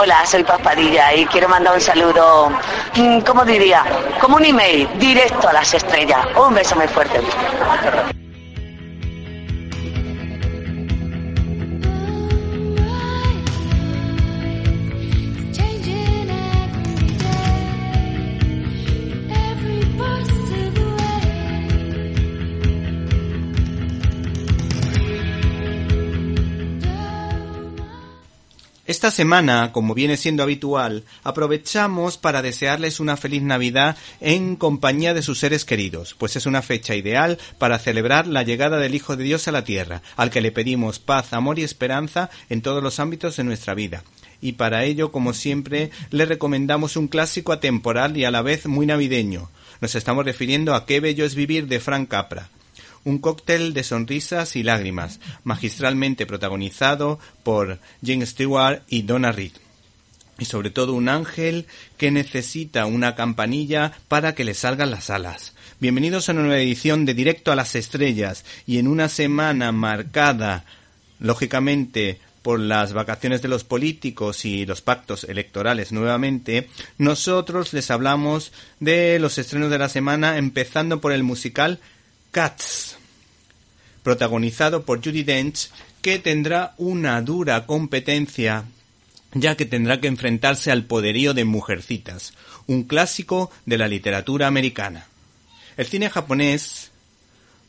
Hola, soy Paspadilla y quiero mandar un saludo, mm, ¿cómo diría? Como un email, directo a las estrellas. Un beso muy fuerte. Esta semana, como viene siendo habitual, aprovechamos para desearles una feliz Navidad en compañía de sus seres queridos, pues es una fecha ideal para celebrar la llegada del Hijo de Dios a la tierra, al que le pedimos paz, amor y esperanza en todos los ámbitos de nuestra vida. Y para ello, como siempre, le recomendamos un clásico atemporal y a la vez muy navideño. Nos estamos refiriendo a Qué bello es vivir de Frank Capra un cóctel de sonrisas y lágrimas, magistralmente protagonizado por Jane Stewart y Donna Reed. Y sobre todo un ángel que necesita una campanilla para que le salgan las alas. Bienvenidos a una nueva edición de Directo a las Estrellas y en una semana marcada, lógicamente, por las vacaciones de los políticos y los pactos electorales nuevamente, nosotros les hablamos de los estrenos de la semana, empezando por el musical Cats, protagonizado por Judy Dench, que tendrá una dura competencia ya que tendrá que enfrentarse al poderío de Mujercitas, un clásico de la literatura americana. El cine japonés,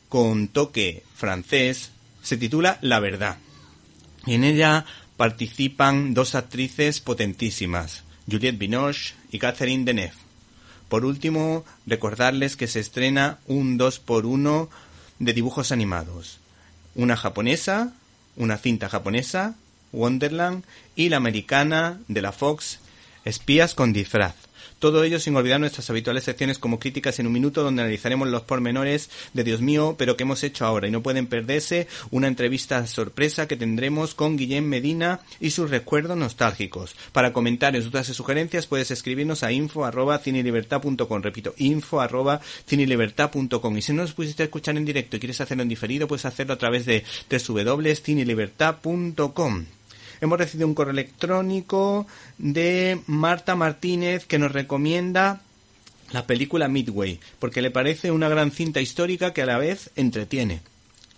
con toque francés, se titula La Verdad. Y en ella participan dos actrices potentísimas, Juliette Binoche y Catherine Deneuve. Por último, recordarles que se estrena un 2 por 1 de dibujos animados. Una japonesa, una cinta japonesa, Wonderland, y la americana de la Fox, Espías con disfraz. Todo ello sin olvidar nuestras habituales secciones como críticas en un minuto donde analizaremos los pormenores de Dios mío, pero que hemos hecho ahora. Y no pueden perderse una entrevista sorpresa que tendremos con Guillem Medina y sus recuerdos nostálgicos. Para comentarios, dudas y sugerencias puedes escribirnos a info arroba cinelibertad.com. Repito, info arroba cinelibertad.com. Y si no nos pusiste escuchar en directo y quieres hacerlo en diferido, puedes hacerlo a través de www.cinelibertad.com. Hemos recibido un correo electrónico de Marta Martínez que nos recomienda la película Midway, porque le parece una gran cinta histórica que a la vez entretiene.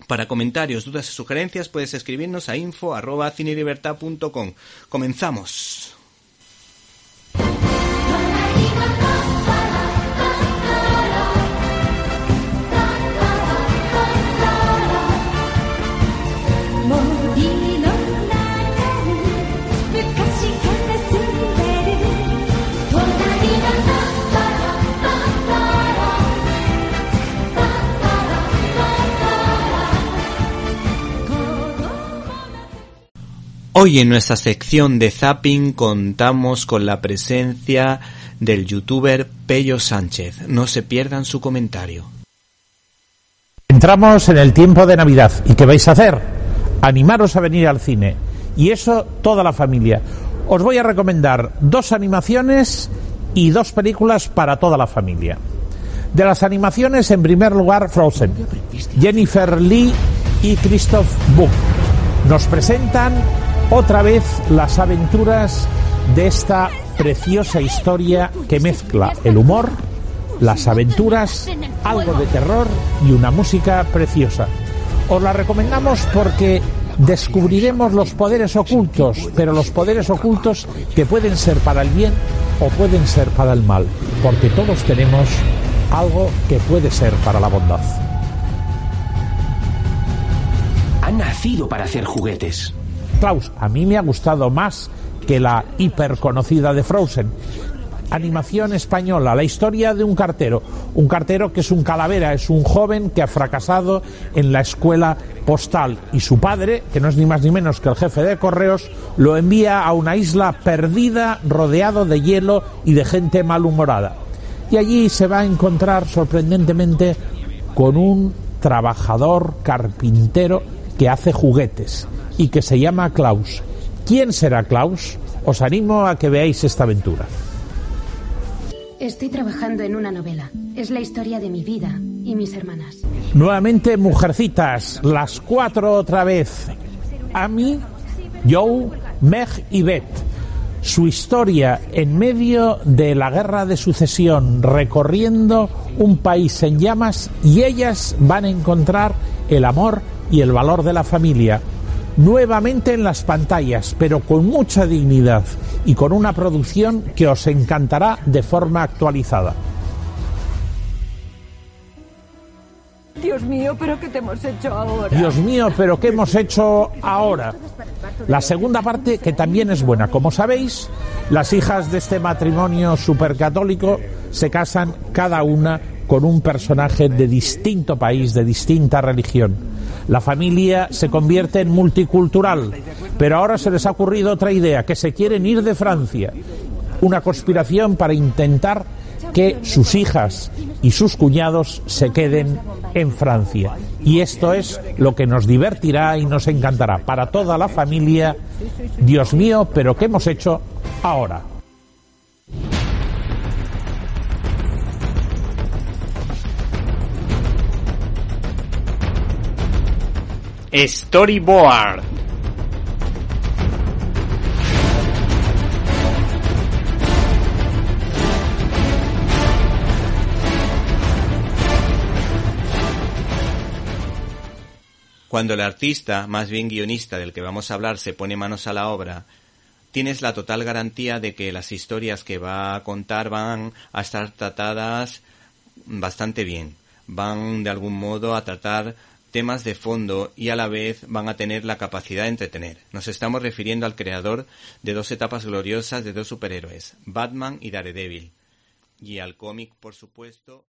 Para comentarios, dudas y sugerencias puedes escribirnos a info.cinelibertad.com. Comenzamos. Hoy en nuestra sección de Zapping contamos con la presencia del youtuber Pello Sánchez. No se pierdan su comentario. Entramos en el tiempo de Navidad. ¿Y qué vais a hacer? Animaros a venir al cine. Y eso toda la familia. Os voy a recomendar dos animaciones y dos películas para toda la familia. De las animaciones, en primer lugar, Frozen. Jennifer Lee y Christoph Buch nos presentan otra vez las aventuras de esta preciosa historia que mezcla el humor, las aventuras, algo de terror y una música preciosa. Os la recomendamos porque descubriremos los poderes ocultos, pero los poderes ocultos que pueden ser para el bien o pueden ser para el mal, porque todos tenemos algo que puede ser para la bondad. Ha nacido para hacer juguetes. A mí me ha gustado más que la hiperconocida de Frozen. animación española, la historia de un cartero, un cartero que es un calavera, es un joven que ha fracasado en la escuela postal y su padre, que no es ni más ni menos que el jefe de correos, lo envía a una isla perdida rodeado de hielo y de gente malhumorada. Y allí se va a encontrar sorprendentemente con un trabajador carpintero que hace juguetes y que se llama Klaus. ¿Quién será Klaus? Os animo a que veáis esta aventura. Estoy trabajando en una novela. Es la historia de mi vida y mis hermanas. Nuevamente, mujercitas, las cuatro otra vez. Amy, Joe, Meg y Beth. Su historia en medio de la guerra de sucesión, recorriendo un país en llamas, y ellas van a encontrar el amor y el valor de la familia nuevamente en las pantallas, pero con mucha dignidad y con una producción que os encantará de forma actualizada. Dios mío, pero ¿qué te hemos hecho ahora? Dios mío, pero ¿qué hemos hecho ahora? La segunda parte, que también es buena. Como sabéis, las hijas de este matrimonio supercatólico se casan cada una con un personaje de distinto país, de distinta religión. La familia se convierte en multicultural, pero ahora se les ha ocurrido otra idea, que se quieren ir de Francia. Una conspiración para intentar que sus hijas y sus cuñados se queden en Francia. Y esto es lo que nos divertirá y nos encantará. Para toda la familia, Dios mío, pero ¿qué hemos hecho ahora? Storyboard. Cuando el artista, más bien guionista del que vamos a hablar, se pone manos a la obra, tienes la total garantía de que las historias que va a contar van a estar tratadas bastante bien. Van de algún modo a tratar temas de fondo y a la vez van a tener la capacidad de entretener. Nos estamos refiriendo al creador de dos etapas gloriosas de dos superhéroes, Batman y Daredevil. Y al cómic, por supuesto.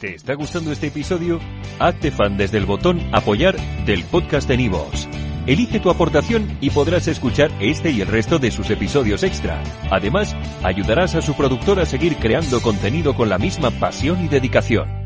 ¿Te está gustando este episodio? Hazte fan desde el botón Apoyar del podcast de Nivos. Elige tu aportación y podrás escuchar este y el resto de sus episodios extra. Además, ayudarás a su productor a seguir creando contenido con la misma pasión y dedicación.